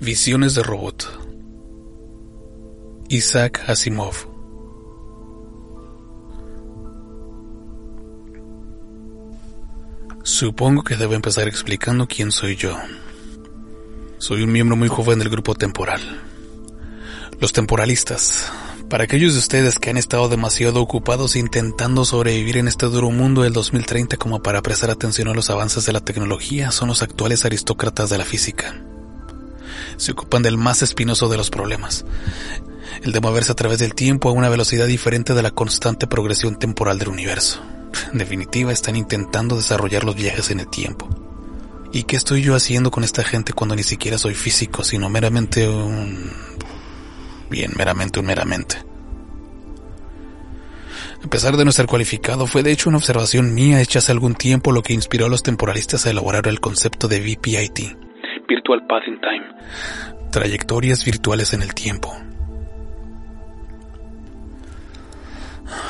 Visiones de robot. Isaac Asimov. Supongo que debo empezar explicando quién soy yo. Soy un miembro muy joven del grupo temporal. Los temporalistas. Para aquellos de ustedes que han estado demasiado ocupados intentando sobrevivir en este duro mundo del 2030 como para prestar atención a los avances de la tecnología, son los actuales aristócratas de la física se ocupan del más espinoso de los problemas, el de moverse a través del tiempo a una velocidad diferente de la constante progresión temporal del universo. En definitiva, están intentando desarrollar los viajes en el tiempo. ¿Y qué estoy yo haciendo con esta gente cuando ni siquiera soy físico, sino meramente un... Bien, meramente un meramente. A pesar de no ser cualificado, fue de hecho una observación mía hecha hace algún tiempo lo que inspiró a los temporalistas a elaborar el concepto de VPIT, Virtual Path in Time. Trayectorias virtuales en el tiempo.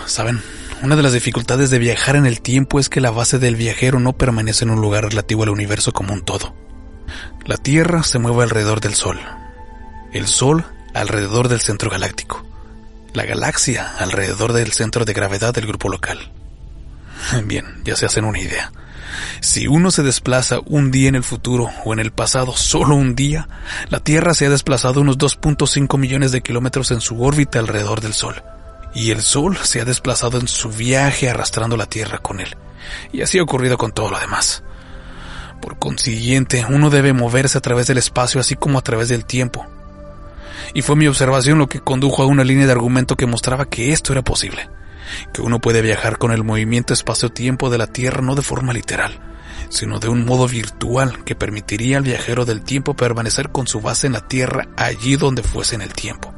Saben, una de las dificultades de viajar en el tiempo es que la base del viajero no permanece en un lugar relativo al universo como un todo. La Tierra se mueve alrededor del Sol. El Sol alrededor del centro galáctico. La galaxia alrededor del centro de gravedad del grupo local. Bien, ya se hacen una idea. Si uno se desplaza un día en el futuro o en el pasado, solo un día, la Tierra se ha desplazado unos 2.5 millones de kilómetros en su órbita alrededor del Sol. Y el Sol se ha desplazado en su viaje arrastrando la Tierra con él. Y así ha ocurrido con todo lo demás. Por consiguiente, uno debe moverse a través del espacio así como a través del tiempo. Y fue mi observación lo que condujo a una línea de argumento que mostraba que esto era posible que uno puede viajar con el movimiento espacio-tiempo de la Tierra no de forma literal, sino de un modo virtual que permitiría al viajero del tiempo permanecer con su base en la Tierra allí donde fuese en el tiempo.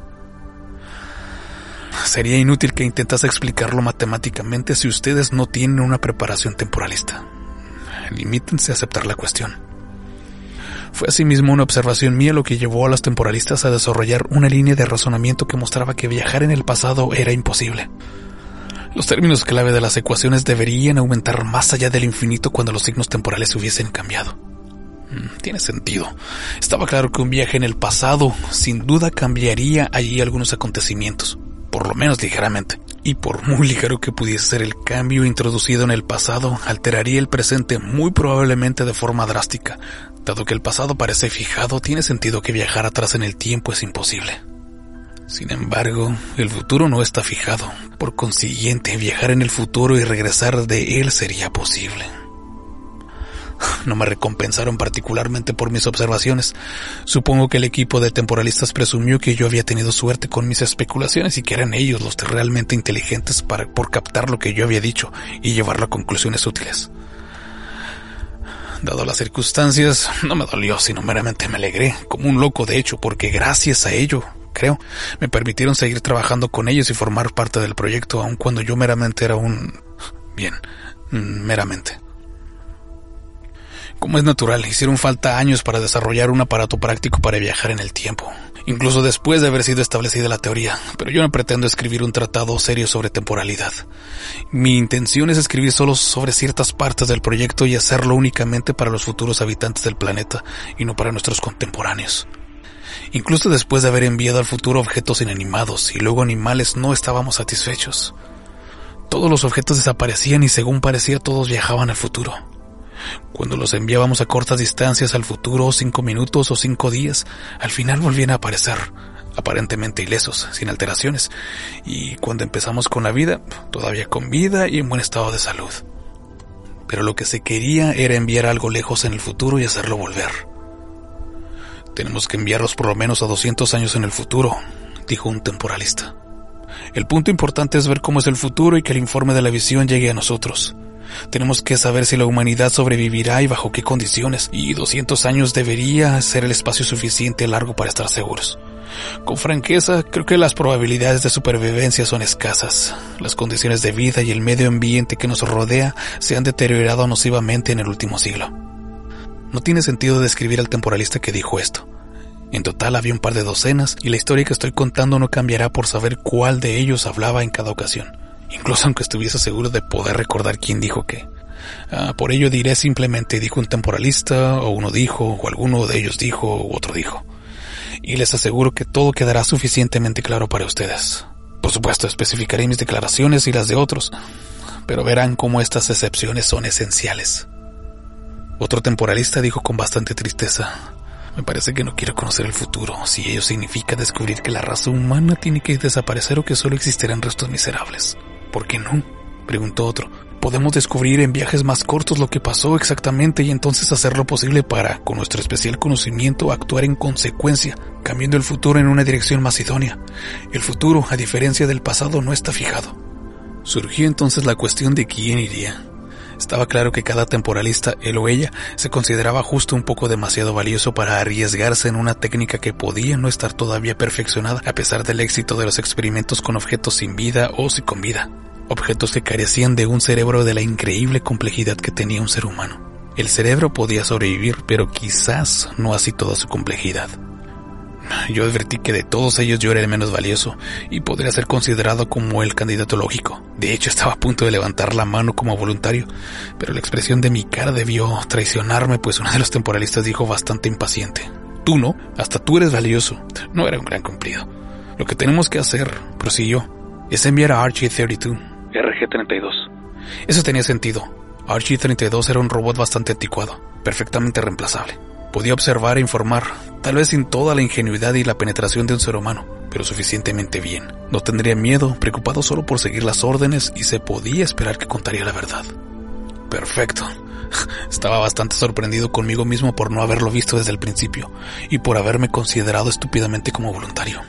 Sería inútil que intentase explicarlo matemáticamente si ustedes no tienen una preparación temporalista. Limítense a aceptar la cuestión. Fue asimismo una observación mía lo que llevó a los temporalistas a desarrollar una línea de razonamiento que mostraba que viajar en el pasado era imposible. Los términos clave de las ecuaciones deberían aumentar más allá del infinito cuando los signos temporales hubiesen cambiado. Mm, tiene sentido. Estaba claro que un viaje en el pasado sin duda cambiaría allí algunos acontecimientos, por lo menos ligeramente. Y por muy ligero que pudiese ser el cambio introducido en el pasado, alteraría el presente muy probablemente de forma drástica. Dado que el pasado parece fijado, tiene sentido que viajar atrás en el tiempo es imposible. Sin embargo, el futuro no está fijado. Por consiguiente, viajar en el futuro y regresar de él sería posible. No me recompensaron particularmente por mis observaciones. Supongo que el equipo de temporalistas presumió que yo había tenido suerte con mis especulaciones y que eran ellos los realmente inteligentes para, por captar lo que yo había dicho y llevarlo a conclusiones útiles. Dado las circunstancias, no me dolió, sino meramente me alegré, como un loco de hecho, porque gracias a ello creo, me permitieron seguir trabajando con ellos y formar parte del proyecto, aun cuando yo meramente era un... bien, meramente. Como es natural, hicieron falta años para desarrollar un aparato práctico para viajar en el tiempo, incluso después de haber sido establecida la teoría, pero yo no pretendo escribir un tratado serio sobre temporalidad. Mi intención es escribir solo sobre ciertas partes del proyecto y hacerlo únicamente para los futuros habitantes del planeta y no para nuestros contemporáneos. Incluso después de haber enviado al futuro objetos inanimados y luego animales no estábamos satisfechos. Todos los objetos desaparecían y según parecía todos viajaban al futuro. Cuando los enviábamos a cortas distancias al futuro, cinco minutos o cinco días, al final volvían a aparecer, aparentemente ilesos, sin alteraciones, y cuando empezamos con la vida, todavía con vida y en buen estado de salud. Pero lo que se quería era enviar algo lejos en el futuro y hacerlo volver. Tenemos que enviarlos por lo menos a 200 años en el futuro, dijo un temporalista. El punto importante es ver cómo es el futuro y que el informe de la visión llegue a nosotros. Tenemos que saber si la humanidad sobrevivirá y bajo qué condiciones, y 200 años debería ser el espacio suficiente largo para estar seguros. Con franqueza, creo que las probabilidades de supervivencia son escasas. Las condiciones de vida y el medio ambiente que nos rodea se han deteriorado nocivamente en el último siglo. No tiene sentido describir al temporalista que dijo esto. En total había un par de docenas y la historia que estoy contando no cambiará por saber cuál de ellos hablaba en cada ocasión, incluso aunque estuviese seguro de poder recordar quién dijo qué. Ah, por ello diré simplemente dijo un temporalista, o uno dijo, o alguno de ellos dijo, u otro dijo. y les aseguro que todo quedará suficientemente claro para ustedes. Por supuesto, especificaré mis declaraciones y las de otros, pero verán cómo estas excepciones son esenciales. Otro temporalista dijo con bastante tristeza, me parece que no quiero conocer el futuro, si ello significa descubrir que la raza humana tiene que desaparecer o que solo existirán restos miserables. ¿Por qué no? preguntó otro. Podemos descubrir en viajes más cortos lo que pasó exactamente y entonces hacer lo posible para, con nuestro especial conocimiento, actuar en consecuencia, cambiando el futuro en una dirección más idónea. El futuro, a diferencia del pasado, no está fijado. Surgió entonces la cuestión de quién iría. Estaba claro que cada temporalista, él o ella, se consideraba justo un poco demasiado valioso para arriesgarse en una técnica que podía no estar todavía perfeccionada a pesar del éxito de los experimentos con objetos sin vida o sin con vida objetos que carecían de un cerebro de la increíble complejidad que tenía un ser humano. El cerebro podía sobrevivir, pero quizás no así toda su complejidad. Yo advertí que de todos ellos yo era el menos valioso y podría ser considerado como el candidato lógico. De hecho, estaba a punto de levantar la mano como voluntario, pero la expresión de mi cara debió traicionarme, pues uno de los temporalistas dijo bastante impaciente. Tú no, hasta tú eres valioso. No era un gran cumplido. Lo que tenemos que hacer, prosiguió, es enviar a Archie 32 RG-32. Eso tenía sentido. Archie-32 era un robot bastante anticuado, perfectamente reemplazable. Podía observar e informar, tal vez sin toda la ingenuidad y la penetración de un ser humano, pero suficientemente bien. No tendría miedo, preocupado solo por seguir las órdenes y se podía esperar que contaría la verdad. Perfecto. Estaba bastante sorprendido conmigo mismo por no haberlo visto desde el principio y por haberme considerado estúpidamente como voluntario.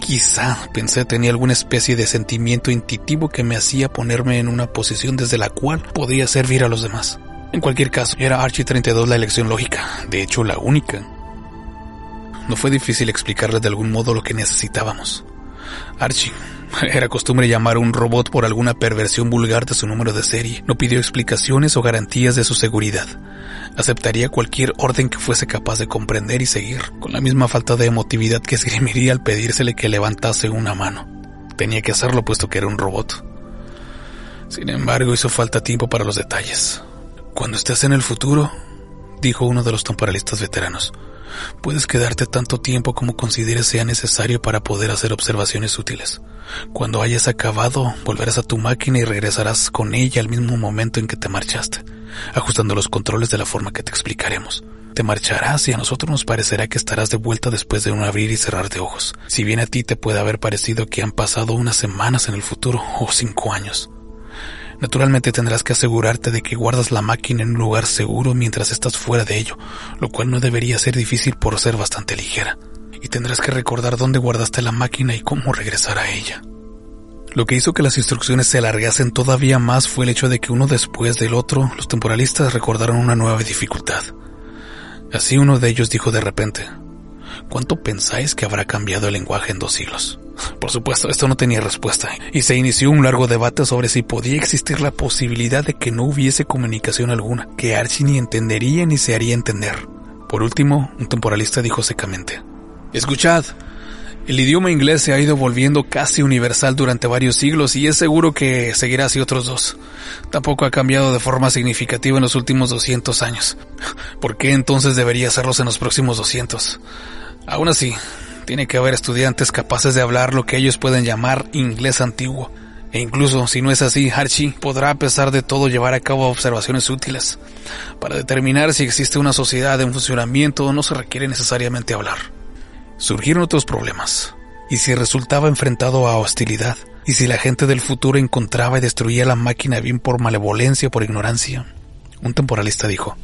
Quizá, pensé, tenía alguna especie de sentimiento intuitivo que me hacía ponerme en una posición desde la cual podía servir a los demás. En cualquier caso, era Archie 32 la elección lógica, de hecho la única. No fue difícil explicarles de algún modo lo que necesitábamos. Archie, era costumbre llamar a un robot por alguna perversión vulgar de su número de serie. No pidió explicaciones o garantías de su seguridad aceptaría cualquier orden que fuese capaz de comprender y seguir, con la misma falta de emotividad que esgrimiría al pedírsele que levantase una mano. Tenía que hacerlo puesto que era un robot. Sin embargo, hizo falta tiempo para los detalles. Cuando estés en el futuro, dijo uno de los temporalistas veteranos, puedes quedarte tanto tiempo como consideres sea necesario para poder hacer observaciones útiles. Cuando hayas acabado, volverás a tu máquina y regresarás con ella al mismo momento en que te marchaste ajustando los controles de la forma que te explicaremos. Te marcharás y a nosotros nos parecerá que estarás de vuelta después de un abrir y cerrar de ojos. Si bien a ti te puede haber parecido que han pasado unas semanas en el futuro o cinco años. Naturalmente tendrás que asegurarte de que guardas la máquina en un lugar seguro mientras estás fuera de ello, lo cual no debería ser difícil por ser bastante ligera. Y tendrás que recordar dónde guardaste la máquina y cómo regresar a ella. Lo que hizo que las instrucciones se alargasen todavía más fue el hecho de que uno después del otro, los temporalistas recordaron una nueva dificultad. Así uno de ellos dijo de repente, ¿cuánto pensáis que habrá cambiado el lenguaje en dos siglos? Por supuesto, esto no tenía respuesta, y se inició un largo debate sobre si podía existir la posibilidad de que no hubiese comunicación alguna, que Archie ni entendería ni se haría entender. Por último, un temporalista dijo secamente, Escuchad, el idioma inglés se ha ido volviendo casi universal durante varios siglos y es seguro que seguirá así otros dos. Tampoco ha cambiado de forma significativa en los últimos 200 años. ¿Por qué entonces debería hacerlos en los próximos 200? Aún así, tiene que haber estudiantes capaces de hablar lo que ellos pueden llamar inglés antiguo. E incluso si no es así, Archie podrá a pesar de todo llevar a cabo observaciones útiles. Para determinar si existe una sociedad en funcionamiento no se requiere necesariamente hablar surgieron otros problemas. ¿Y si resultaba enfrentado a hostilidad? ¿Y si la gente del futuro encontraba y destruía la máquina bien por malevolencia o por ignorancia? Un temporalista dijo,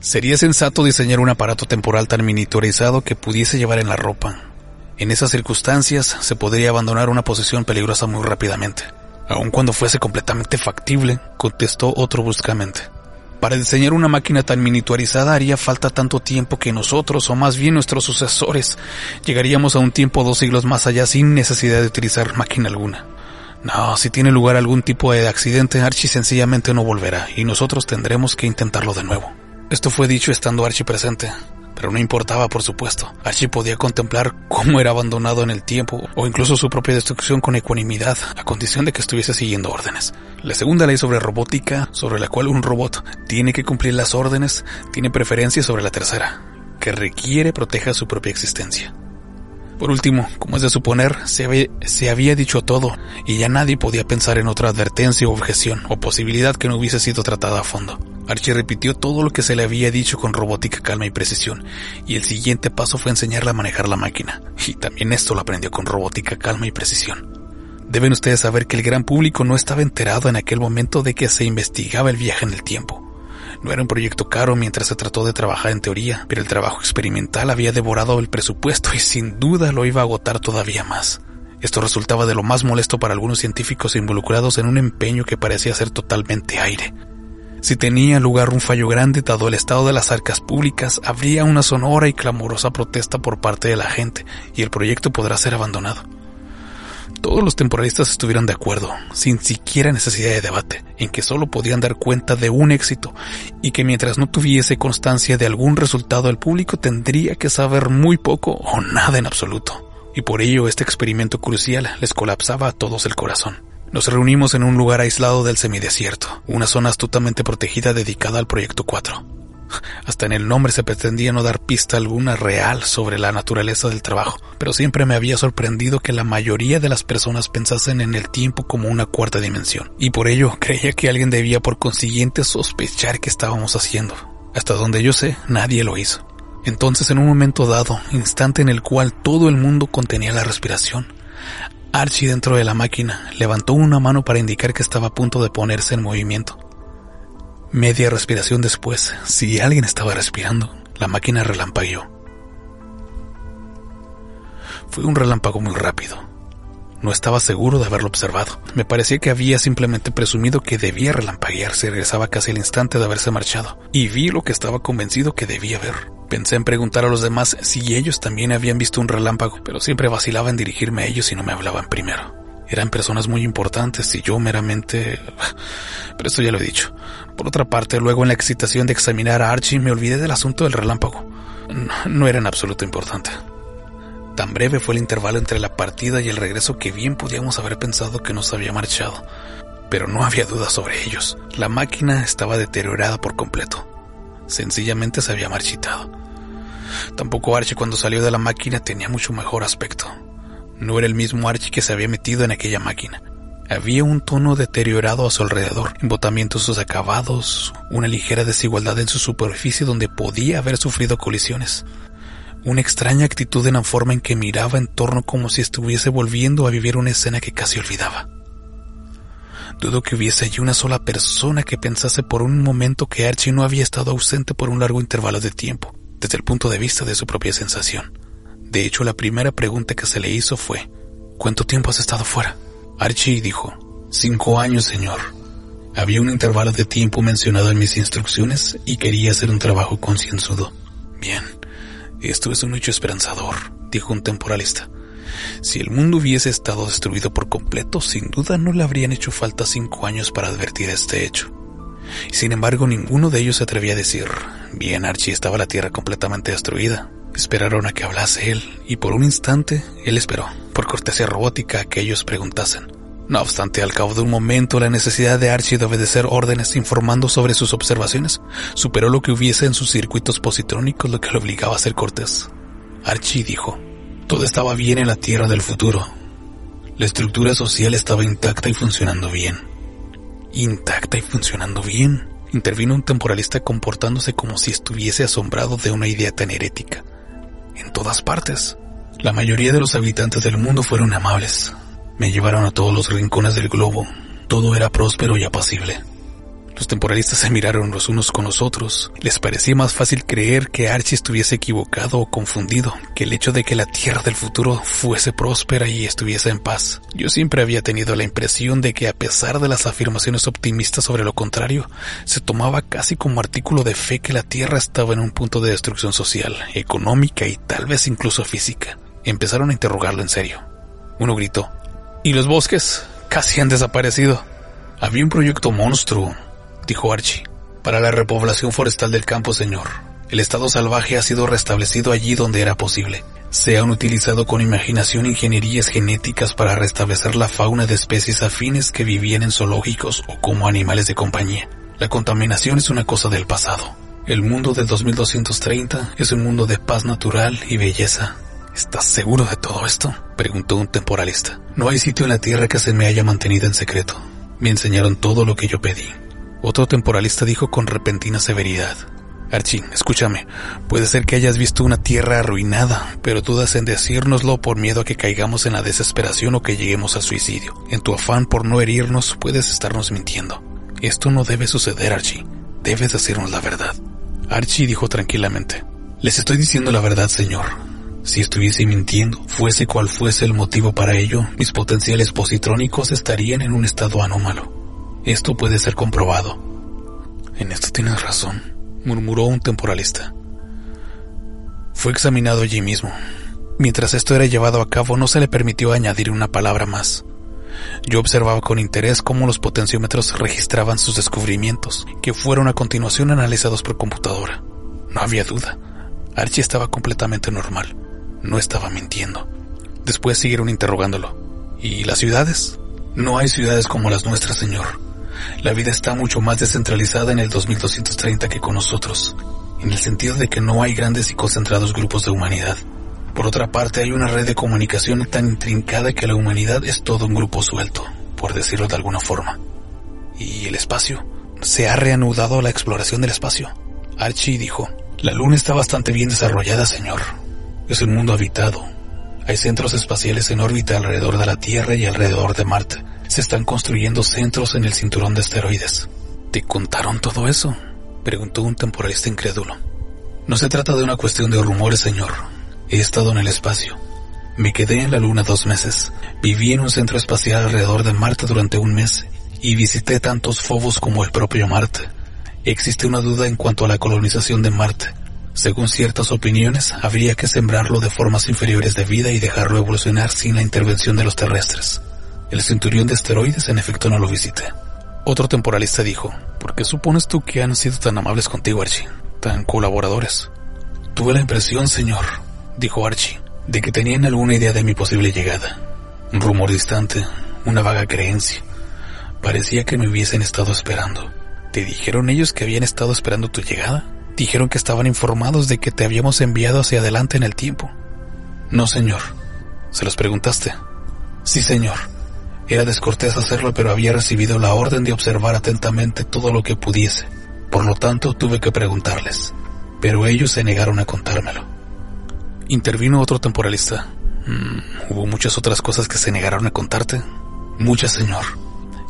sería sensato diseñar un aparato temporal tan miniaturizado que pudiese llevar en la ropa. En esas circunstancias se podría abandonar una posición peligrosa muy rápidamente. Aun cuando fuese completamente factible, contestó otro bruscamente. Para diseñar una máquina tan miniaturizada haría falta tanto tiempo que nosotros, o más bien nuestros sucesores, llegaríamos a un tiempo dos siglos más allá sin necesidad de utilizar máquina alguna. No, si tiene lugar algún tipo de accidente, Archie sencillamente no volverá, y nosotros tendremos que intentarlo de nuevo. Esto fue dicho estando Archie presente pero no importaba, por supuesto. Archie podía contemplar cómo era abandonado en el tiempo o incluso su propia destrucción con ecuanimidad, a condición de que estuviese siguiendo órdenes. La segunda ley sobre robótica, sobre la cual un robot tiene que cumplir las órdenes, tiene preferencia sobre la tercera, que requiere proteja su propia existencia. Por último, como es de suponer, se había, se había, dicho todo y ya nadie podía pensar en otra advertencia o objeción o posibilidad que no hubiese sido tratada a fondo. Archie repitió todo lo que se le había dicho con robótica calma y precisión, y el siguiente paso fue enseñarle a manejar la máquina, y también esto lo aprendió con robótica calma y precisión. Deben ustedes saber que el gran público no estaba enterado en aquel momento de que se investigaba el viaje en el tiempo. No era un proyecto caro mientras se trató de trabajar en teoría, pero el trabajo experimental había devorado el presupuesto y sin duda lo iba a agotar todavía más. Esto resultaba de lo más molesto para algunos científicos involucrados en un empeño que parecía ser totalmente aire. Si tenía lugar un fallo grande dado el estado de las arcas públicas, habría una sonora y clamorosa protesta por parte de la gente y el proyecto podrá ser abandonado. Todos los temporalistas estuvieron de acuerdo, sin siquiera necesidad de debate, en que solo podían dar cuenta de un éxito y que mientras no tuviese constancia de algún resultado el público tendría que saber muy poco o nada en absoluto. Y por ello este experimento crucial les colapsaba a todos el corazón. Nos reunimos en un lugar aislado del semidesierto, una zona astutamente protegida dedicada al Proyecto 4. Hasta en el nombre se pretendía no dar pista alguna real sobre la naturaleza del trabajo, pero siempre me había sorprendido que la mayoría de las personas pensasen en el tiempo como una cuarta dimensión, y por ello creía que alguien debía por consiguiente sospechar que estábamos haciendo. Hasta donde yo sé, nadie lo hizo. Entonces, en un momento dado, instante en el cual todo el mundo contenía la respiración, Archie dentro de la máquina levantó una mano para indicar que estaba a punto de ponerse en movimiento. Media respiración después, si alguien estaba respirando, la máquina relampagueó. Fue un relámpago muy rápido. No estaba seguro de haberlo observado. Me parecía que había simplemente presumido que debía relampaguear si regresaba casi al instante de haberse marchado. Y vi lo que estaba convencido que debía ver. Pensé en preguntar a los demás si ellos también habían visto un relámpago, pero siempre vacilaba en dirigirme a ellos y no me hablaban primero. Eran personas muy importantes y yo meramente... Pero esto ya lo he dicho. Por otra parte, luego en la excitación de examinar a Archie me olvidé del asunto del relámpago. No, era en absoluto importante. Tan breve fue el intervalo entre la partida y el regreso que bien podíamos haber pensado que nos había marchado. Pero no había duda sobre ellos. La máquina estaba deteriorada por completo. Sencillamente se había marchitado. Tampoco Archie cuando salió de la máquina tenía mucho mejor aspecto. No era el mismo Archie que se había metido en aquella máquina. Había un tono deteriorado a su alrededor, embotamientos acabados, una ligera desigualdad en su superficie donde podía haber sufrido colisiones. Una extraña actitud en la forma en que miraba en torno como si estuviese volviendo a vivir una escena que casi olvidaba. Dudo que hubiese allí una sola persona que pensase por un momento que Archie no había estado ausente por un largo intervalo de tiempo, desde el punto de vista de su propia sensación. De hecho, la primera pregunta que se le hizo fue, ¿cuánto tiempo has estado fuera? Archie dijo, cinco años, señor. Había un intervalo de tiempo mencionado en mis instrucciones y quería hacer un trabajo concienzudo. Bien, esto es un hecho esperanzador, dijo un temporalista. Si el mundo hubiese estado destruido por completo, sin duda no le habrían hecho falta cinco años para advertir este hecho. Sin embargo, ninguno de ellos se atrevía a decir, bien, Archie, estaba la Tierra completamente destruida. Esperaron a que hablase él, y por un instante él esperó, por cortesía robótica, que ellos preguntasen. No obstante, al cabo de un momento, la necesidad de Archie de obedecer órdenes informando sobre sus observaciones superó lo que hubiese en sus circuitos positrónicos, lo que lo obligaba a ser cortés. Archie dijo, todo estaba bien en la Tierra del futuro. La estructura social estaba intacta y funcionando bien. Intacta y funcionando bien. Intervino un temporalista comportándose como si estuviese asombrado de una idea tan herética en todas partes. La mayoría de los habitantes del mundo fueron amables. Me llevaron a todos los rincones del globo. Todo era próspero y apacible. Los temporalistas se miraron los unos con los otros. Les parecía más fácil creer que Archie estuviese equivocado o confundido que el hecho de que la Tierra del futuro fuese próspera y estuviese en paz. Yo siempre había tenido la impresión de que a pesar de las afirmaciones optimistas sobre lo contrario, se tomaba casi como artículo de fe que la Tierra estaba en un punto de destrucción social, económica y tal vez incluso física. Empezaron a interrogarlo en serio. Uno gritó, ¿Y los bosques? Casi han desaparecido. Había un proyecto monstruo, dijo Archie. Para la repoblación forestal del campo, señor. El estado salvaje ha sido restablecido allí donde era posible. Se han utilizado con imaginación ingenierías genéticas para restablecer la fauna de especies afines que vivían en zoológicos o como animales de compañía. La contaminación es una cosa del pasado. El mundo del 2230 es un mundo de paz natural y belleza. ¿Estás seguro de todo esto? preguntó un temporalista. No hay sitio en la Tierra que se me haya mantenido en secreto. Me enseñaron todo lo que yo pedí. Otro temporalista dijo con repentina severidad. Archie, escúchame, puede ser que hayas visto una tierra arruinada, pero dudas en decírnoslo por miedo a que caigamos en la desesperación o que lleguemos al suicidio. En tu afán por no herirnos, puedes estarnos mintiendo. Esto no debe suceder, Archie. Debes decirnos la verdad. Archie dijo tranquilamente. Les estoy diciendo la verdad, señor. Si estuviese mintiendo, fuese cual fuese el motivo para ello, mis potenciales positrónicos estarían en un estado anómalo. Esto puede ser comprobado. En esto tienes razón, murmuró un temporalista. Fue examinado allí mismo. Mientras esto era llevado a cabo, no se le permitió añadir una palabra más. Yo observaba con interés cómo los potenciómetros registraban sus descubrimientos, que fueron a continuación analizados por computadora. No había duda. Archie estaba completamente normal. No estaba mintiendo. Después siguieron interrogándolo. ¿Y las ciudades? No hay ciudades como las nuestras, señor. La vida está mucho más descentralizada en el 2230 que con nosotros, en el sentido de que no hay grandes y concentrados grupos de humanidad. Por otra parte, hay una red de comunicación tan intrincada que la humanidad es todo un grupo suelto, por decirlo de alguna forma. ¿Y el espacio? Se ha reanudado la exploración del espacio. Archie dijo, la Luna está bastante bien desarrollada, señor. Es un mundo habitado. Hay centros espaciales en órbita alrededor de la Tierra y alrededor de Marte. Se están construyendo centros en el cinturón de asteroides. ¿Te contaron todo eso? Preguntó un temporalista incrédulo. No se trata de una cuestión de rumores, señor. He estado en el espacio. Me quedé en la Luna dos meses. Viví en un centro espacial alrededor de Marte durante un mes y visité tantos fobos como el propio Marte. Existe una duda en cuanto a la colonización de Marte. Según ciertas opiniones, habría que sembrarlo de formas inferiores de vida y dejarlo evolucionar sin la intervención de los terrestres. El centurión de asteroides en efecto no lo visité. Otro temporalista dijo, ¿por qué supones tú que han sido tan amables contigo, Archie? Tan colaboradores. Tuve la impresión, señor, dijo Archie, de que tenían alguna idea de mi posible llegada. Un rumor distante, una vaga creencia. Parecía que me hubiesen estado esperando. ¿Te dijeron ellos que habían estado esperando tu llegada? Dijeron que estaban informados de que te habíamos enviado hacia adelante en el tiempo. No, señor. ¿Se los preguntaste? Sí, señor. Era descortés hacerlo, pero había recibido la orden de observar atentamente todo lo que pudiese. Por lo tanto, tuve que preguntarles. Pero ellos se negaron a contármelo. Intervino otro temporalista. Mm, ¿Hubo muchas otras cosas que se negaron a contarte? Muchas, señor.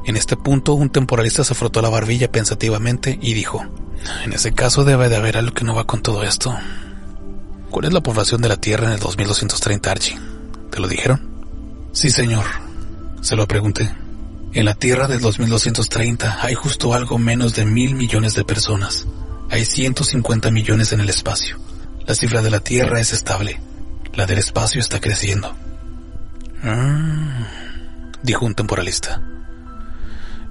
En este punto, un temporalista se frotó la barbilla pensativamente y dijo, en ese caso debe de haber algo que no va con todo esto. ¿Cuál es la población de la Tierra en el 2230, Archie? ¿Te lo dijeron? Sí, señor. Se lo pregunté. En la Tierra del 2230 hay justo algo menos de mil millones de personas. Hay 150 millones en el espacio. La cifra de la Tierra es estable. La del espacio está creciendo. Ah, dijo un temporalista.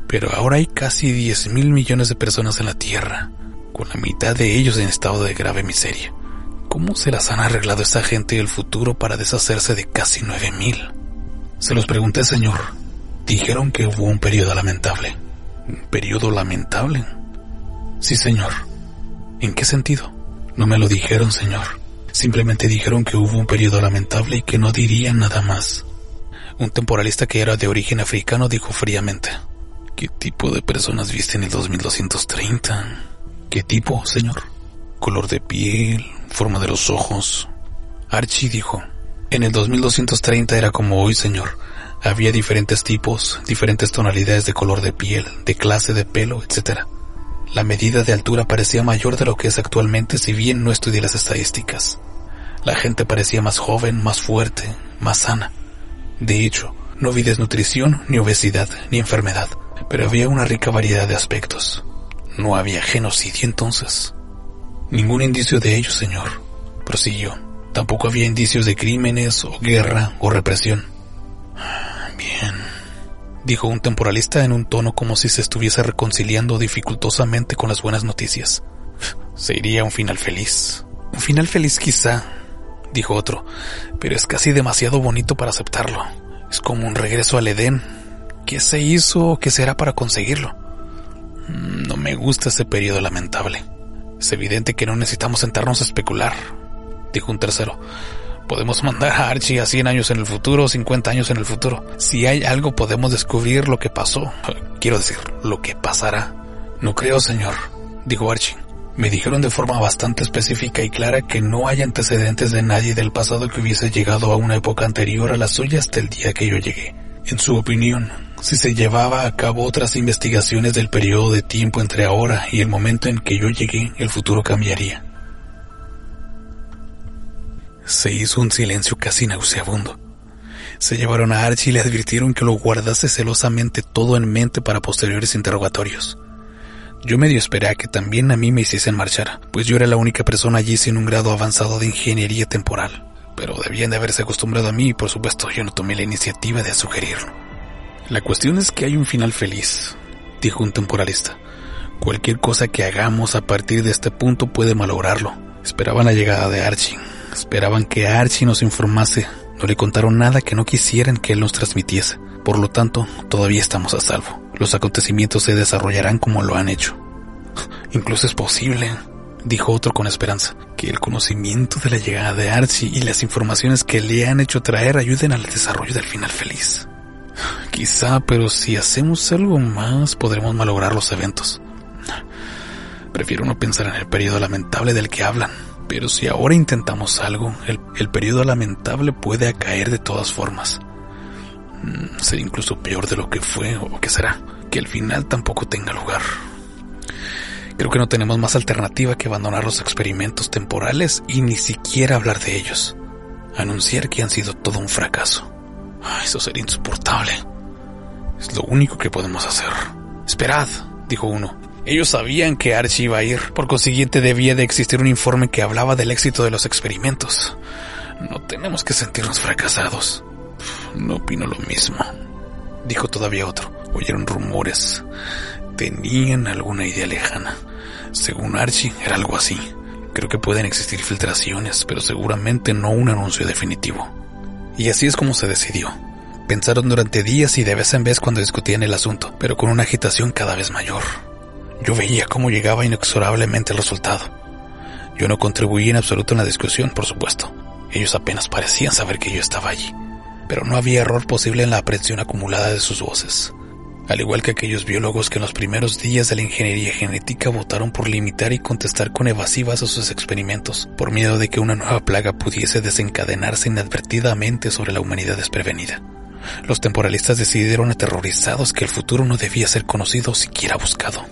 Pero ahora hay casi 10 mil millones de personas en la Tierra, con la mitad de ellos en estado de grave miseria. ¿Cómo se las han arreglado esta gente del futuro para deshacerse de casi 9 mil? Se los pregunté, señor. Dijeron que hubo un periodo lamentable. ¿Un periodo lamentable? Sí, señor. ¿En qué sentido? No me lo dijeron, señor. Simplemente dijeron que hubo un periodo lamentable y que no dirían nada más. Un temporalista que era de origen africano dijo fríamente. ¿Qué tipo de personas viste en el 2230? ¿Qué tipo, señor? Color de piel, forma de los ojos. Archie dijo. En el 2230 era como hoy, señor. Había diferentes tipos, diferentes tonalidades de color de piel, de clase de pelo, etc. La medida de altura parecía mayor de lo que es actualmente si bien no estudié las estadísticas. La gente parecía más joven, más fuerte, más sana. De hecho, no vi desnutrición, ni obesidad, ni enfermedad, pero había una rica variedad de aspectos. No había genocidio entonces. Ningún indicio de ello, señor, prosiguió. Tampoco había indicios de crímenes o guerra o represión. Bien, dijo un temporalista en un tono como si se estuviese reconciliando dificultosamente con las buenas noticias. Se iría a un final feliz. Un final feliz quizá, dijo otro, pero es casi demasiado bonito para aceptarlo. Es como un regreso al Edén. ¿Qué se hizo o qué será para conseguirlo? No me gusta ese periodo lamentable. Es evidente que no necesitamos sentarnos a especular, dijo un tercero. Podemos mandar a Archie a 100 años en el futuro, 50 años en el futuro. Si hay algo podemos descubrir lo que pasó. Quiero decir, lo que pasará. No creo, señor, dijo Archie. Me dijeron de forma bastante específica y clara que no hay antecedentes de nadie del pasado que hubiese llegado a una época anterior a la suya hasta el día que yo llegué. En su opinión, si se llevaba a cabo otras investigaciones del periodo de tiempo entre ahora y el momento en que yo llegué, el futuro cambiaría. Se hizo un silencio casi nauseabundo. Se llevaron a Archie y le advirtieron que lo guardase celosamente todo en mente para posteriores interrogatorios. Yo medio esperé a que también a mí me hiciesen marchar, pues yo era la única persona allí sin un grado avanzado de ingeniería temporal. Pero debían de haberse acostumbrado a mí y por supuesto yo no tomé la iniciativa de sugerirlo. La cuestión es que hay un final feliz, dijo un temporalista. Cualquier cosa que hagamos a partir de este punto puede malograrlo. Esperaban la llegada de Archie, Esperaban que Archie nos informase. No le contaron nada que no quisieran que él nos transmitiese. Por lo tanto, todavía estamos a salvo. Los acontecimientos se desarrollarán como lo han hecho. Incluso es posible, dijo otro con esperanza, que el conocimiento de la llegada de Archie y las informaciones que le han hecho traer ayuden al desarrollo del final feliz. Quizá, pero si hacemos algo más podremos malograr los eventos. Prefiero no pensar en el periodo lamentable del que hablan. Pero si ahora intentamos algo, el, periodo lamentable puede caer de todas formas. Mm, ser incluso peor de lo que fue o que será. Que el final tampoco tenga lugar. Creo que no tenemos más alternativa que abandonar los experimentos temporales y ni siquiera hablar de ellos. Anunciar que han sido todo un fracaso. eso sería insoportable. Es lo único que podemos hacer. Esperad, dijo uno. Ellos sabían que Archie iba a ir, por consiguiente debía de existir un informe que hablaba del éxito de los experimentos. No tenemos que sentirnos fracasados. No opino lo mismo, dijo todavía otro. Oyeron rumores. Tenían alguna idea lejana. Según Archie, era algo así. Creo que pueden existir filtraciones, pero seguramente no un anuncio definitivo. Y así es como se decidió. Pensaron durante días y de vez en vez cuando discutían el asunto, pero con una agitación cada vez mayor. Yo veía cómo llegaba inexorablemente el resultado. Yo no contribuí en absoluto en la discusión, por supuesto. Ellos apenas parecían saber que yo estaba allí, pero no había error posible en la aprehensión acumulada de sus voces. Al igual que aquellos biólogos que en los primeros días de la ingeniería genética votaron por limitar y contestar con evasivas a sus experimentos, por miedo de que una nueva plaga pudiese desencadenarse inadvertidamente sobre la humanidad desprevenida. Los temporalistas decidieron aterrorizados que el futuro no debía ser conocido siquiera buscado.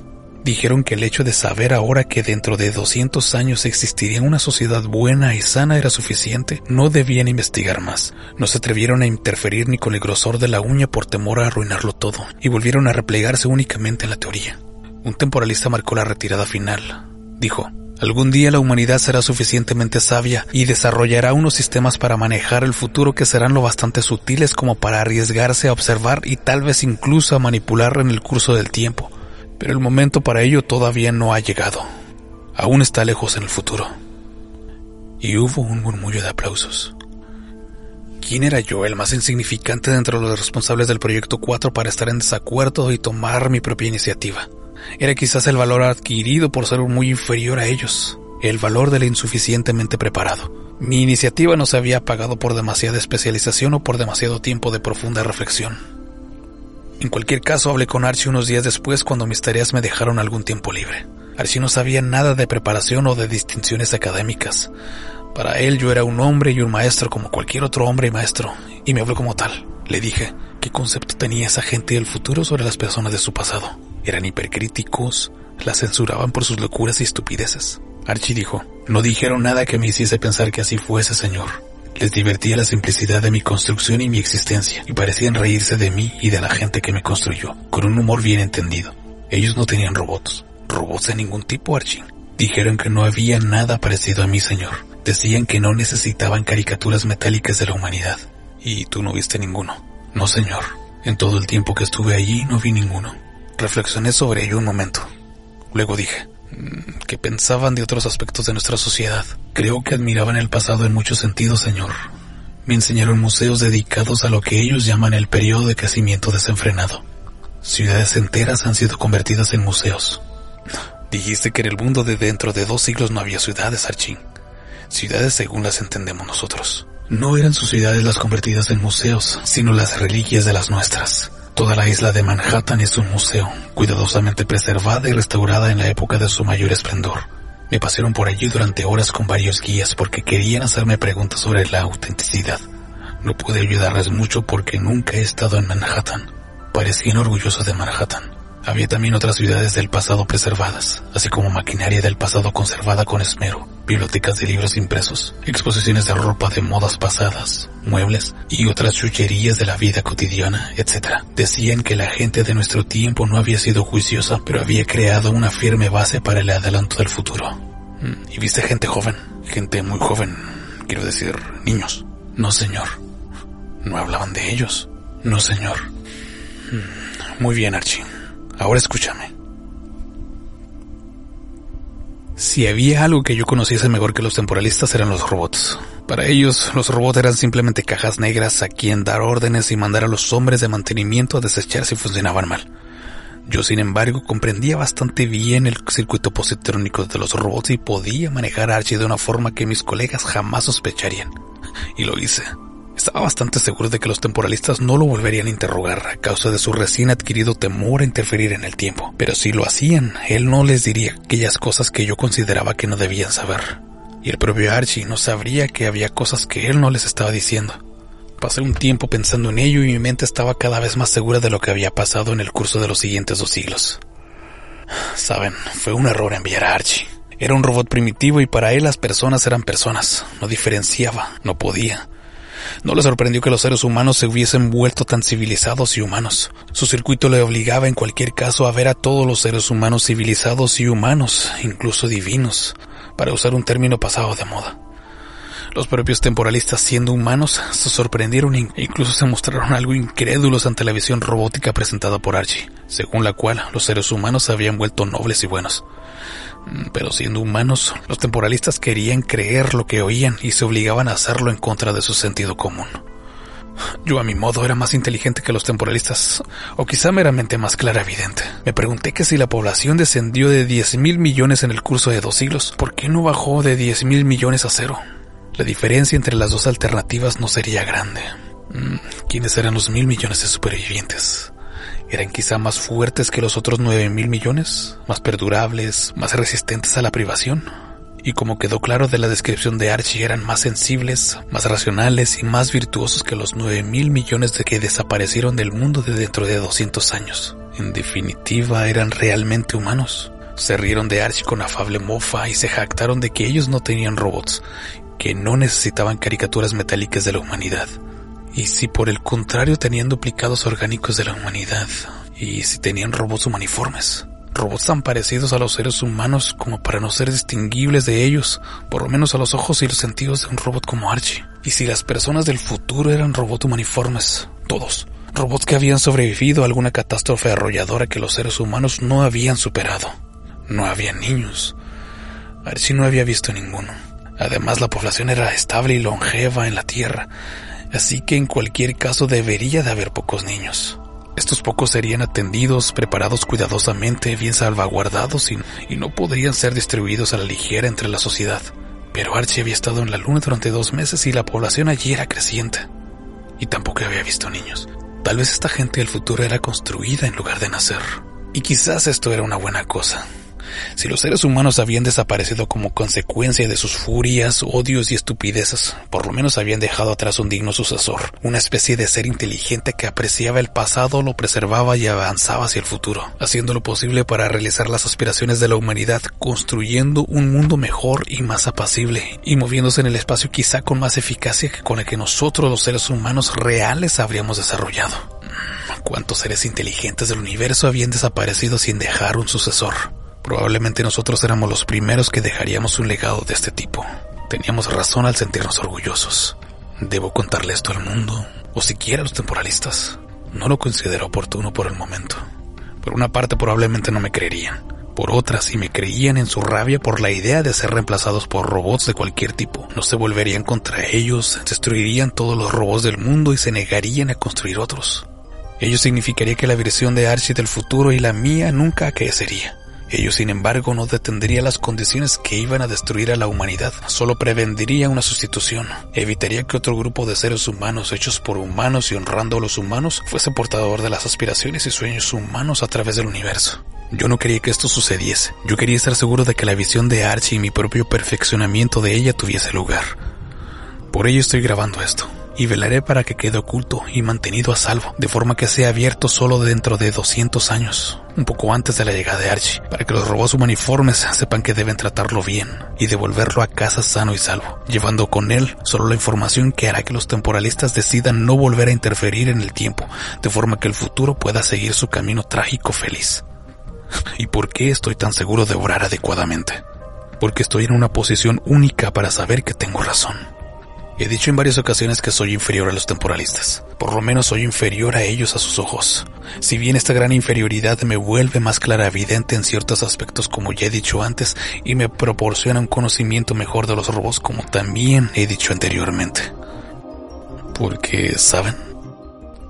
Dijeron que el hecho de saber ahora que dentro de 200 años existiría una sociedad buena y sana era suficiente. No debían investigar más. No se atrevieron a interferir ni con el grosor de la uña por temor a arruinarlo todo, y volvieron a replegarse únicamente en la teoría. Un temporalista marcó la retirada final. Dijo, Algún día la humanidad será suficientemente sabia y desarrollará unos sistemas para manejar el futuro que serán lo bastante sutiles como para arriesgarse a observar y tal vez incluso a manipular en el curso del tiempo pero el momento para ello todavía no ha llegado. Aún está lejos en el futuro. Y hubo un murmullo de aplausos. ¿Quién era yo, el más insignificante de los responsables del Proyecto 4 para estar en desacuerdo y tomar mi propia iniciativa? Era quizás el valor adquirido por ser muy inferior a ellos, el valor del insuficientemente preparado. Mi iniciativa no se había pagado por demasiada especialización o por demasiado tiempo de profunda reflexión. En cualquier caso, hablé con Archie unos días después cuando mis tareas me dejaron algún tiempo libre. Archie no sabía nada de preparación o de distinciones académicas. Para él yo era un hombre y un maestro como cualquier otro hombre y maestro, y me habló como tal. Le dije, ¿qué concepto tenía esa gente del futuro sobre las personas de su pasado? Eran hipercríticos, las censuraban por sus locuras y estupideces. Archie dijo, no dijeron nada que me hiciese pensar que así fuese, señor. Les divertía la simplicidad de mi construcción y mi existencia, y parecían reírse de mí y de la gente que me construyó, con un humor bien entendido. Ellos no tenían robots, robots de ningún tipo, Archie. Dijeron que no había nada parecido a mí, señor. Decían que no necesitaban caricaturas metálicas de la humanidad. Y tú no viste ninguno. No, señor. En todo el tiempo que estuve allí no vi ninguno. Reflexioné sobre ello un momento. Luego dije, que pensaban de otros aspectos de nuestra sociedad. Creo que admiraban el pasado en muchos sentidos, señor. Me enseñaron museos dedicados a lo que ellos llaman el periodo de crecimiento desenfrenado. Ciudades enteras han sido convertidas en museos. Dijiste que en el mundo de dentro de dos siglos no había ciudades, Archie. Ciudades según las entendemos nosotros. No eran sus ciudades las convertidas en museos, sino las reliquias de las nuestras. Toda la isla de Manhattan es un museo, cuidadosamente preservada y restaurada en la época de su mayor esplendor. Me pasaron por allí durante horas con varios guías porque querían hacerme preguntas sobre la autenticidad. No pude ayudarles mucho porque nunca he estado en Manhattan. Parecían orgullosos de Manhattan. Había también otras ciudades del pasado preservadas, así como maquinaria del pasado conservada con esmero, bibliotecas de libros impresos, exposiciones de ropa de modas pasadas, muebles y otras chucherías de la vida cotidiana, etc. Decían que la gente de nuestro tiempo no había sido juiciosa, pero había creado una firme base para el adelanto del futuro. Mm, ¿Y viste gente joven? Gente muy joven, quiero decir, niños. No, señor. No hablaban de ellos. No, señor. Mm, muy bien, Archie. Ahora escúchame. Si había algo que yo conociese mejor que los temporalistas eran los robots. Para ellos, los robots eran simplemente cajas negras a quien dar órdenes y mandar a los hombres de mantenimiento a desechar si funcionaban mal. Yo, sin embargo, comprendía bastante bien el circuito positrónico de los robots y podía manejar a Archie de una forma que mis colegas jamás sospecharían. Y lo hice. Estaba bastante seguro de que los temporalistas no lo volverían a interrogar a causa de su recién adquirido temor a interferir en el tiempo. Pero si lo hacían, él no les diría aquellas cosas que yo consideraba que no debían saber. Y el propio Archie no sabría que había cosas que él no les estaba diciendo. Pasé un tiempo pensando en ello y mi mente estaba cada vez más segura de lo que había pasado en el curso de los siguientes dos siglos. Saben, fue un error enviar a Archie. Era un robot primitivo y para él las personas eran personas. No diferenciaba, no podía. No le sorprendió que los seres humanos se hubiesen vuelto tan civilizados y humanos. Su circuito le obligaba en cualquier caso a ver a todos los seres humanos civilizados y humanos, incluso divinos, para usar un término pasado de moda. Los propios temporalistas, siendo humanos, se sorprendieron e incluso se mostraron algo incrédulos ante la visión robótica presentada por Archie, según la cual los seres humanos se habían vuelto nobles y buenos. Mm, pero siendo humanos, los temporalistas querían creer lo que oían y se obligaban a hacerlo en contra de su sentido común. Yo a mi modo era más inteligente que los temporalistas, o quizá meramente más clara evidente. Me pregunté que si la población descendió de 10 mil millones en el curso de dos siglos, ¿por qué no bajó de 10 mil millones a cero? La diferencia entre las dos alternativas no sería grande. Mm, ¿Quiénes eran los mil millones de supervivientes? eran quizá más fuertes que los otros nueve mil millones, más perdurables, más resistentes a la privación. Y como quedó claro de la descripción de Archie, eran más sensibles, más racionales y más virtuosos que los nueve mil millones de que desaparecieron del mundo de dentro de 200 años. En definitiva, eran realmente humanos. Se rieron de Archie con afable mofa y se jactaron de que ellos no tenían robots, que no necesitaban caricaturas metálicas de la humanidad. Y si por el contrario tenían duplicados orgánicos de la humanidad, y si tenían robots humaniformes, robots tan parecidos a los seres humanos como para no ser distinguibles de ellos, por lo menos a los ojos y los sentidos de un robot como Archie. Y si las personas del futuro eran robots humaniformes, todos, robots que habían sobrevivido a alguna catástrofe arrolladora que los seres humanos no habían superado. No había niños. Archie no había visto ninguno. Además, la población era estable y longeva en la Tierra, así que en cualquier caso debería de haber pocos niños. Estos pocos serían atendidos, preparados cuidadosamente, bien salvaguardados y, no podrían ser distribuidos a la ligera entre la sociedad. Pero Archie había estado en la luna durante dos meses y la población allí era creciente. Y tampoco había visto niños. Tal vez esta gente del futuro era construida en lugar de nacer. Y quizás esto era una buena cosa. Si los seres humanos habían desaparecido como consecuencia de sus furias, odios y estupideces, por lo menos habían dejado atrás un digno sucesor, una especie de ser inteligente que apreciaba el pasado, lo preservaba y avanzaba hacia el futuro, haciendo lo posible para realizar las aspiraciones de la humanidad, construyendo un mundo mejor y más apacible, y moviéndose en el espacio quizá con más eficacia que con el que nosotros los seres humanos reales habríamos desarrollado. ¿Cuántos seres inteligentes del universo habían desaparecido sin dejar un sucesor? Probablemente nosotros éramos los primeros que dejaríamos un legado de este tipo. Teníamos razón al sentirnos orgullosos. ¿Debo contarle esto al mundo? ¿O siquiera a los temporalistas? No lo considero oportuno por el momento. Por una parte probablemente no me creerían. Por otra, si me creían en su rabia por la idea de ser reemplazados por robots de cualquier tipo, no se volverían contra ellos, destruirían todos los robots del mundo y se negarían a construir otros. Ello significaría que la versión de Archie del futuro y la mía nunca aquecería Ello, sin embargo, no detendría las condiciones que iban a destruir a la humanidad, solo prevendría una sustitución, evitaría que otro grupo de seres humanos hechos por humanos y honrando a los humanos fuese portador de las aspiraciones y sueños humanos a través del universo. Yo no quería que esto sucediese, yo quería estar seguro de que la visión de Archie y mi propio perfeccionamiento de ella tuviese lugar. Por ello estoy grabando esto y velaré para que quede oculto y mantenido a salvo, de forma que sea abierto solo dentro de 200 años, un poco antes de la llegada de Archie, para que los robots humaniformes sepan que deben tratarlo bien y devolverlo a casa sano y salvo, llevando con él solo la información que hará que los temporalistas decidan no volver a interferir en el tiempo, de forma que el futuro pueda seguir su camino trágico feliz. ¿Y por qué estoy tan seguro de obrar adecuadamente? Porque estoy en una posición única para saber que tengo razón. He dicho en varias ocasiones que soy inferior a los temporalistas. Por lo menos soy inferior a ellos a sus ojos. Si bien esta gran inferioridad me vuelve más clara evidente en ciertos aspectos como ya he dicho antes y me proporciona un conocimiento mejor de los robots como también he dicho anteriormente. Porque, ¿saben?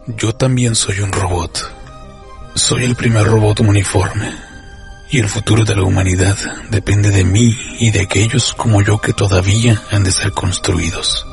Yo también soy un robot. Soy el primer robot uniforme. Y el futuro de la humanidad depende de mí y de aquellos como yo que todavía han de ser construidos.